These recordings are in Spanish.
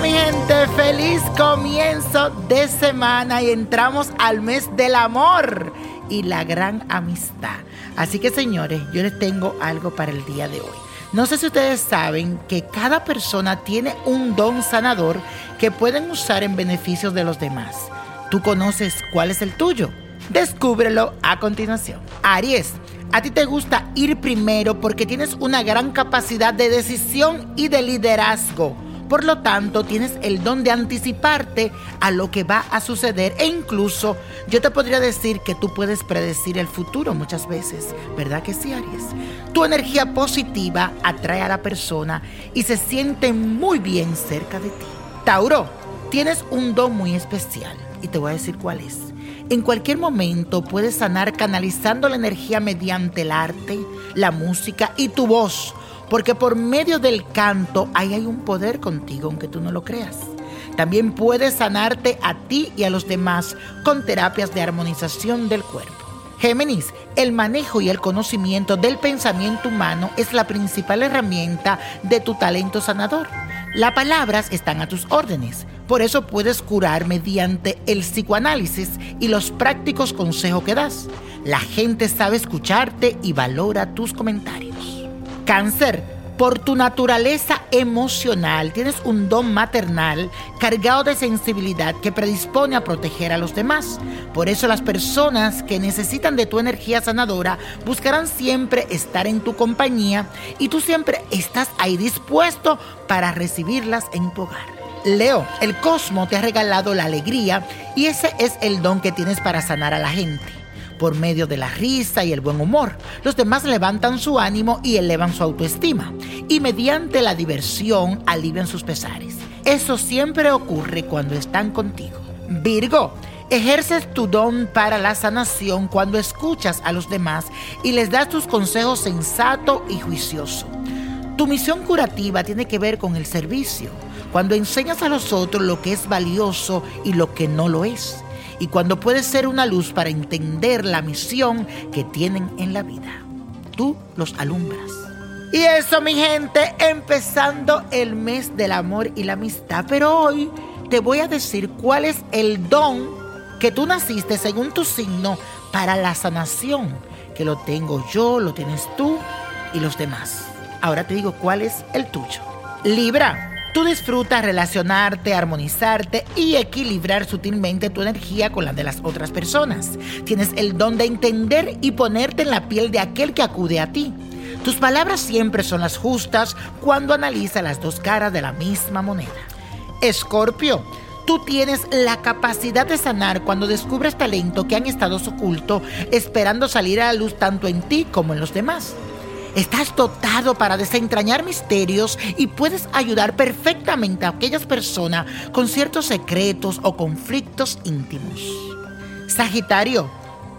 mi gente, feliz comienzo de semana y entramos al mes del amor y la gran amistad. Así que señores, yo les tengo algo para el día de hoy. No sé si ustedes saben que cada persona tiene un don sanador que pueden usar en beneficio de los demás. ¿Tú conoces cuál es el tuyo? Descúbrelo a continuación. Aries, a ti te gusta ir primero porque tienes una gran capacidad de decisión y de liderazgo. Por lo tanto, tienes el don de anticiparte a lo que va a suceder e incluso yo te podría decir que tú puedes predecir el futuro muchas veces, ¿verdad que sí, Aries? Tu energía positiva atrae a la persona y se siente muy bien cerca de ti. Tauro, tienes un don muy especial y te voy a decir cuál es. En cualquier momento puedes sanar canalizando la energía mediante el arte, la música y tu voz porque por medio del canto ahí hay un poder contigo, aunque tú no lo creas. También puedes sanarte a ti y a los demás con terapias de armonización del cuerpo. Géminis, el manejo y el conocimiento del pensamiento humano es la principal herramienta de tu talento sanador. Las palabras están a tus órdenes, por eso puedes curar mediante el psicoanálisis y los prácticos consejos que das. La gente sabe escucharte y valora tus comentarios. Cáncer, por tu naturaleza emocional, tienes un don maternal cargado de sensibilidad que predispone a proteger a los demás. Por eso las personas que necesitan de tu energía sanadora buscarán siempre estar en tu compañía y tú siempre estás ahí dispuesto para recibirlas en tu hogar. Leo, el cosmo te ha regalado la alegría y ese es el don que tienes para sanar a la gente por medio de la risa y el buen humor. Los demás levantan su ánimo y elevan su autoestima. Y mediante la diversión alivian sus pesares. Eso siempre ocurre cuando están contigo. Virgo, ejerces tu don para la sanación cuando escuchas a los demás y les das tus consejos sensato y juicioso. Tu misión curativa tiene que ver con el servicio, cuando enseñas a los otros lo que es valioso y lo que no lo es y cuando puedes ser una luz para entender la misión que tienen en la vida. Tú los alumbras. Y eso, mi gente, empezando el mes del amor y la amistad. Pero hoy te voy a decir cuál es el don que tú naciste según tu signo para la sanación. Que lo tengo yo, lo tienes tú y los demás. Ahora te digo cuál es el tuyo. Libra. Tú disfrutas relacionarte, armonizarte y equilibrar sutilmente tu energía con la de las otras personas. Tienes el don de entender y ponerte en la piel de aquel que acude a ti. Tus palabras siempre son las justas cuando analiza las dos caras de la misma moneda. Escorpio, tú tienes la capacidad de sanar cuando descubres talento que han estado oculto, esperando salir a la luz tanto en ti como en los demás. Estás dotado para desentrañar misterios y puedes ayudar perfectamente a aquellas personas con ciertos secretos o conflictos íntimos. Sagitario,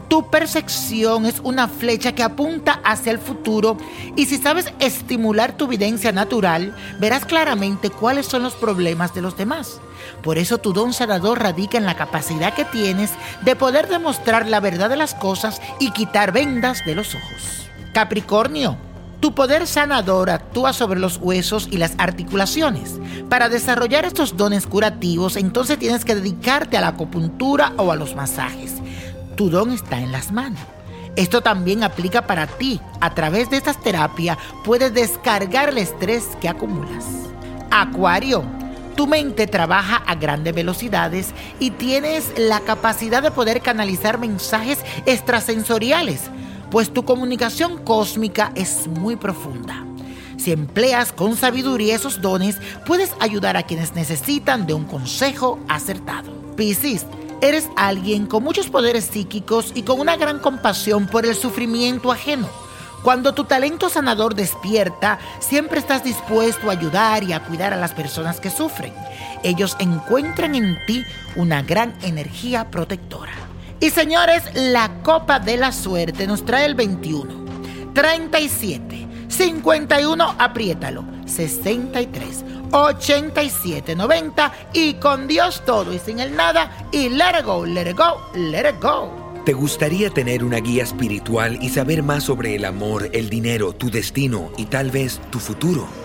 tu percepción es una flecha que apunta hacia el futuro y si sabes estimular tu evidencia natural, verás claramente cuáles son los problemas de los demás. Por eso tu don sanador radica en la capacidad que tienes de poder demostrar la verdad de las cosas y quitar vendas de los ojos. Capricornio, tu poder sanador actúa sobre los huesos y las articulaciones. Para desarrollar estos dones curativos, entonces tienes que dedicarte a la acupuntura o a los masajes. Tu don está en las manos. Esto también aplica para ti. A través de estas terapias puedes descargar el estrés que acumulas. Acuario, tu mente trabaja a grandes velocidades y tienes la capacidad de poder canalizar mensajes extrasensoriales pues tu comunicación cósmica es muy profunda. Si empleas con sabiduría esos dones, puedes ayudar a quienes necesitan de un consejo acertado. Piscis, eres alguien con muchos poderes psíquicos y con una gran compasión por el sufrimiento ajeno. Cuando tu talento sanador despierta, siempre estás dispuesto a ayudar y a cuidar a las personas que sufren. Ellos encuentran en ti una gran energía protectora. Y señores, la copa de la suerte nos trae el 21, 37, 51, apriétalo, 63, 87, 90 y con Dios todo y sin el nada y let it go, let it go, let it go. ¿Te gustaría tener una guía espiritual y saber más sobre el amor, el dinero, tu destino y tal vez tu futuro?